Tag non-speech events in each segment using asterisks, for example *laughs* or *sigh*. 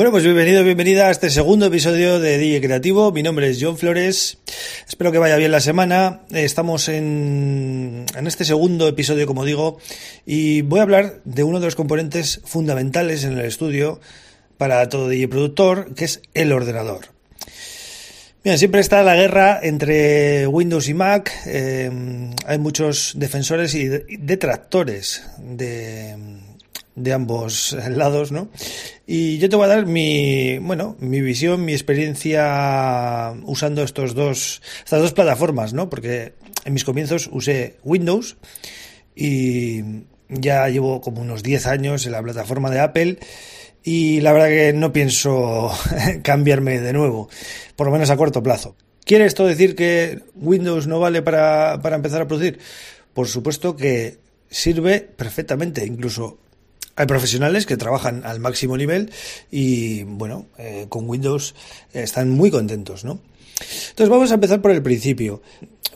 Bueno, pues bienvenido, bienvenida a este segundo episodio de DJ Creativo. Mi nombre es John Flores. Espero que vaya bien la semana. Estamos en, en este segundo episodio, como digo, y voy a hablar de uno de los componentes fundamentales en el estudio para todo DJ productor, que es el ordenador. Bien, siempre está la guerra entre Windows y Mac. Eh, hay muchos defensores y detractores de de ambos *laughs* lados, ¿no? Y yo te voy a dar mi, bueno, mi visión, mi experiencia usando estos dos, estas dos plataformas, ¿no? Porque en mis comienzos usé Windows y ya llevo como unos 10 años en la plataforma de Apple y la verdad que no pienso *laughs* cambiarme de nuevo, por lo menos a corto plazo. ¿Quiere esto decir que Windows no vale para, para empezar a producir? Por supuesto que sirve perfectamente, incluso hay profesionales que trabajan al máximo nivel y, bueno, eh, con Windows están muy contentos, ¿no? Entonces vamos a empezar por el principio.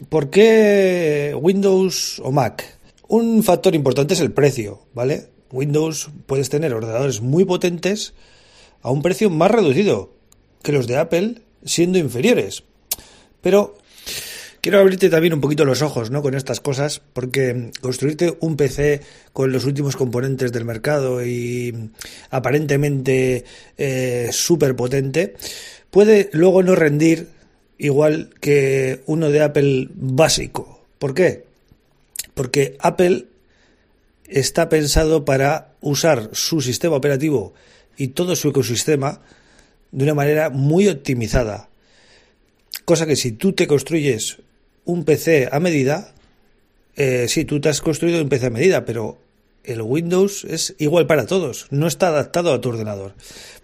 ¿Por qué Windows o Mac? Un factor importante es el precio, ¿vale? Windows puedes tener ordenadores muy potentes a un precio más reducido que los de Apple, siendo inferiores. Pero Quiero abrirte también un poquito los ojos ¿no? con estas cosas, porque construirte un PC con los últimos componentes del mercado y aparentemente eh, súper potente puede luego no rendir igual que uno de Apple básico. ¿Por qué? Porque Apple está pensado para usar su sistema operativo y todo su ecosistema de una manera muy optimizada. Cosa que si tú te construyes un PC a medida, eh, sí, tú te has construido un PC a medida, pero el Windows es igual para todos, no está adaptado a tu ordenador.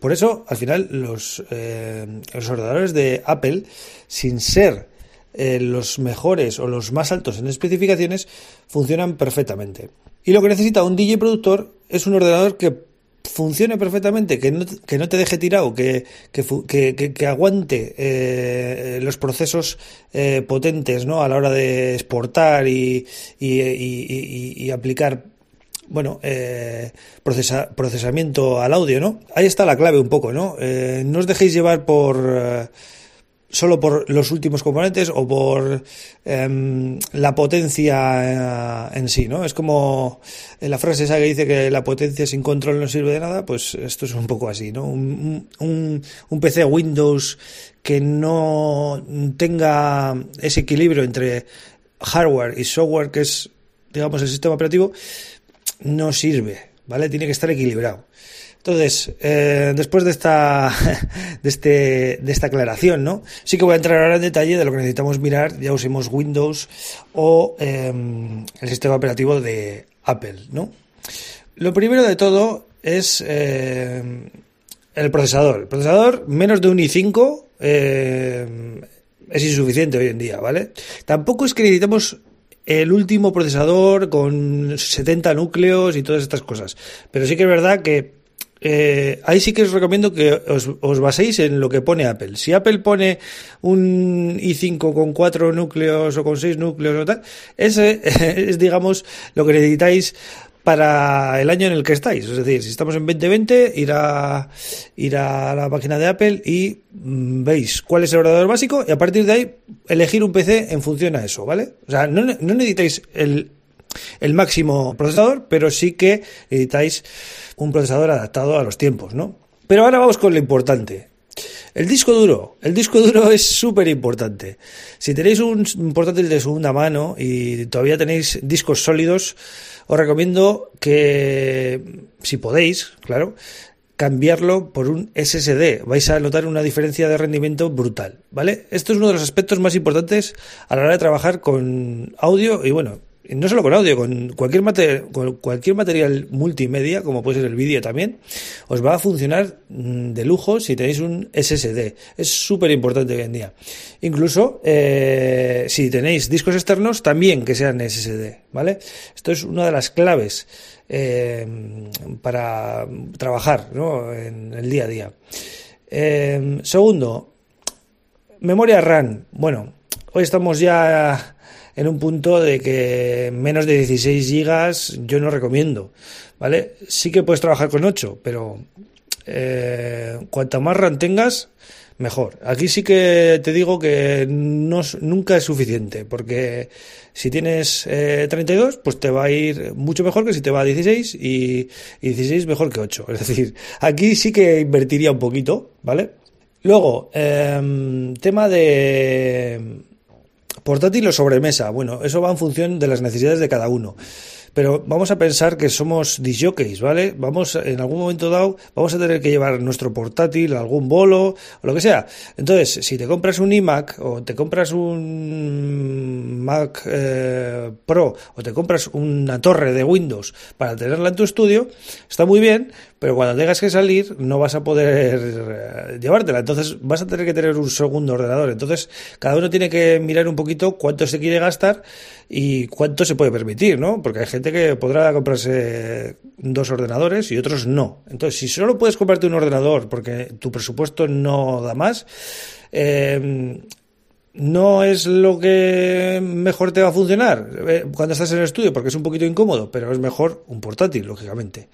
Por eso, al final, los, eh, ordenadores de Apple, sin ser eh, los mejores o los más altos en especificaciones, funcionan perfectamente. Y lo que necesita un DJ productor es un ordenador que funcione perfectamente, que no, que no te deje tirado, que, que, que, aguante eh, los procesos eh, potentes ¿no? a la hora de exportar y, y, y, aplicar bueno, eh, procesa, procesamiento al audio, ¿no? Ahí está la clave un poco, ¿no? Eh, no os dejéis llevar por solo por los últimos componentes o por em, la potencia eh, en sí, ¿no? Es como la frase esa que dice que la potencia sin control no sirve de nada, pues esto es un poco así, ¿no? Un, un, un PC Windows que no tenga ese equilibrio entre hardware y software, que es, digamos, el sistema operativo, no sirve, ¿vale? Tiene que estar equilibrado. Entonces, eh, después de esta, *laughs* de, este, de esta aclaración, ¿no? Sí que voy a entrar ahora en detalle de lo que necesitamos mirar, ya usemos Windows o em, el sistema operativo de Apple, ¿no? Lo primero de todo es em, el procesador. El procesador, menos de un i5, em, es insuficiente hoy en día, ¿vale? Tampoco es que necesitemos el último procesador con 70 núcleos y todas estas cosas. Pero sí que es verdad que eh, ahí sí que os recomiendo que os, baséis en lo que pone Apple. Si Apple pone un i5 con cuatro núcleos o con seis núcleos o tal, ese *laughs* es, digamos, lo que necesitáis para el año en el que estáis. Es decir, si estamos en 2020, ir a, ir a la página de Apple y mm, veis cuál es el ordenador básico y a partir de ahí elegir un PC en función a eso, ¿vale? O sea, no, no necesitáis el el máximo procesador, pero sí que necesitáis un procesador adaptado a los tiempos, ¿no? Pero ahora vamos con lo importante. El disco duro. El disco duro es súper importante. Si tenéis un portátil de segunda mano y todavía tenéis discos sólidos, os recomiendo que, si podéis, claro, cambiarlo por un SSD. Vais a notar una diferencia de rendimiento brutal, ¿vale? Esto es uno de los aspectos más importantes a la hora de trabajar con audio y bueno, no solo con audio, con cualquier, material, con cualquier material multimedia, como puede ser el vídeo también, os va a funcionar mm, de lujo si tenéis un SSD. Es súper importante hoy en día. Incluso eh, si tenéis discos externos, también que sean SSD, ¿vale? Esto es una de las claves eh, para trabajar ¿no? en el día a día. Eh, segundo, memoria RAM. Bueno, hoy estamos ya en un punto de que menos de 16 gigas yo no recomiendo, ¿vale? Sí que puedes trabajar con 8, pero eh, cuanta más RAM tengas, mejor. Aquí sí que te digo que no, nunca es suficiente, porque si tienes 32, eh, pues te va a ir mucho mejor que si te va a 16 y, y 16 mejor que 8. Es decir, aquí sí que invertiría un poquito, ¿vale? Luego, eh, tema de portátil o sobremesa. Bueno, eso va en función de las necesidades de cada uno pero vamos a pensar que somos disjockeys, ¿vale? Vamos, en algún momento dado, vamos a tener que llevar nuestro portátil algún bolo o lo que sea. Entonces, si te compras un iMac o te compras un Mac eh, Pro o te compras una torre de Windows para tenerla en tu estudio, está muy bien, pero cuando tengas que salir no vas a poder eh, llevártela. Entonces vas a tener que tener un segundo ordenador. Entonces cada uno tiene que mirar un poquito cuánto se quiere gastar y cuánto se puede permitir, ¿no? Porque hay gente que podrá comprarse dos ordenadores y otros no. Entonces, si solo puedes comprarte un ordenador porque tu presupuesto no da más, eh, no es lo que mejor te va a funcionar eh, cuando estás en el estudio porque es un poquito incómodo, pero es mejor un portátil, lógicamente.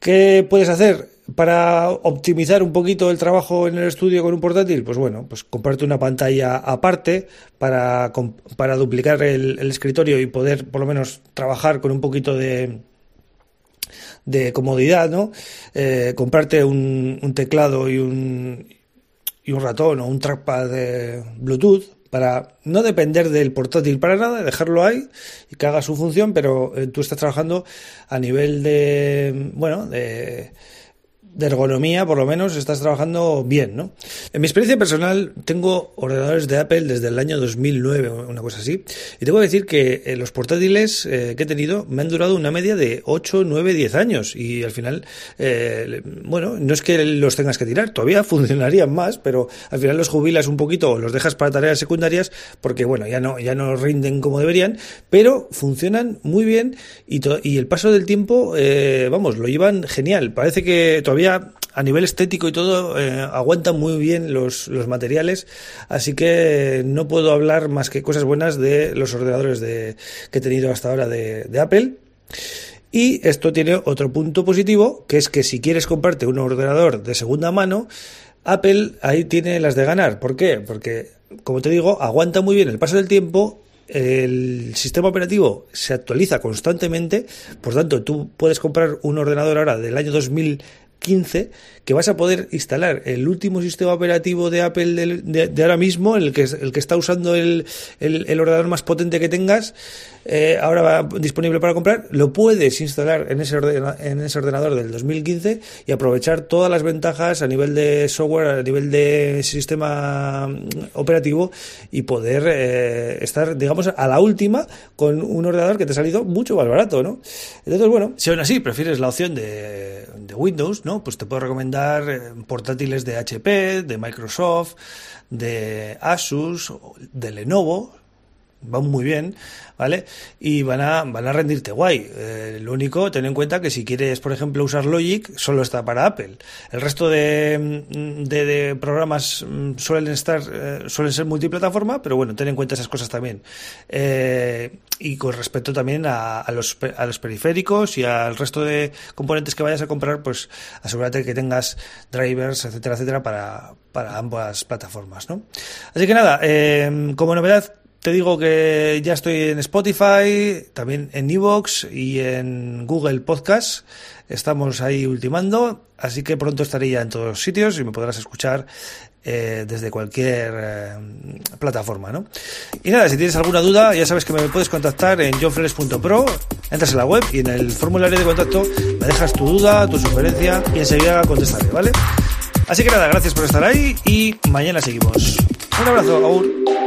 ¿Qué puedes hacer para optimizar un poquito el trabajo en el estudio con un portátil? Pues bueno, pues comprarte una pantalla aparte para, para duplicar el, escritorio y poder por lo menos trabajar con un poquito de, de comodidad, ¿no? Eh, comprarte un, un, teclado y un, y un ratón o un trackpad de Bluetooth para no depender del portátil para nada, dejarlo ahí y que haga su función, pero eh, tú estás trabajando a nivel de, bueno, de de ergonomía, por lo menos, estás trabajando bien, ¿no? En mi experiencia personal, tengo ordenadores de Apple desde el año 2009, una cosa así, y tengo que decir que eh, los portátiles eh, que he tenido me han durado una media de 8, 9, 10 años, y al final, eh, bueno, no es que los tengas que tirar, todavía *laughs* funcionarían más, pero al final los jubilas un poquito o los dejas para tareas secundarias, porque bueno, ya no, ya no rinden como deberían, pero funcionan muy bien y, y el paso del tiempo, vamos, lo llevan genial, parece que todavía a nivel estético y todo eh, aguantan muy bien los, materiales, así que no puedo hablar más que cosas buenas de los ordenadores de, que he tenido hasta ahora de, de Apple. Y esto tiene otro punto positivo, que es que si quieres comprarte un ordenador de segunda mano, Apple ahí tiene las de ganar. ¿Por qué? Porque, como te digo, aguanta muy bien el paso del tiempo el sistema operativo se actualiza constantemente, por tanto, tú puedes comprar un ordenador ahora del año 2000 15 que vas a poder instalar el último sistema operativo de Apple de, ahora mismo, el que, el que está usando el, el, ordenador más potente que tengas, eh, ahora va disponible para comprar, lo puedes instalar en ese, en ese ordenador del 2015 y aprovechar todas las ventajas a nivel de software, a nivel de sistema mm, operativo y poder eh, estar, digamos, a la última con un ordenador que te ha salido mucho más barato, ¿no? Entonces, bueno, si aún así prefieres la opción de, de Windows, ¿no? Pues te puedo recomendar eh, portátiles de HP, de Microsoft, de Asus, de Lenovo, van muy bien, ¿vale? Y van a, van a rendirte guay. Eh, lo único, ten en cuenta que si quieres, por ejemplo, usar Logic, solo está para Apple. El resto de, de, programas mm, suelen estar, eh, suelen ser multiplataforma, pero bueno, ten en cuenta esas cosas también. Eh, y con respecto también a, a, los, a los periféricos y al resto de componentes que vayas a comprar, pues asegúrate que tengas drivers, etcétera, etcétera, para, para ambas plataformas, ¿no? Así que nada, como novedad, te digo que ya estoy en Spotify, también en Evox y en Google Podcast. Estamos ahí ultimando, así que pronto estaré ya en todos los sitios y me podrás escuchar eh, desde cualquier eh, plataforma, ¿no? Y nada, si tienes alguna duda, ya sabes que me puedes contactar en johnflores.pro, entras en la web y en el formulario de contacto me dejas tu duda, tu sugerencia y enseguida contestaré, ¿vale? Así que nada, gracias por estar ahí y mañana seguimos. Un abrazo, Aur.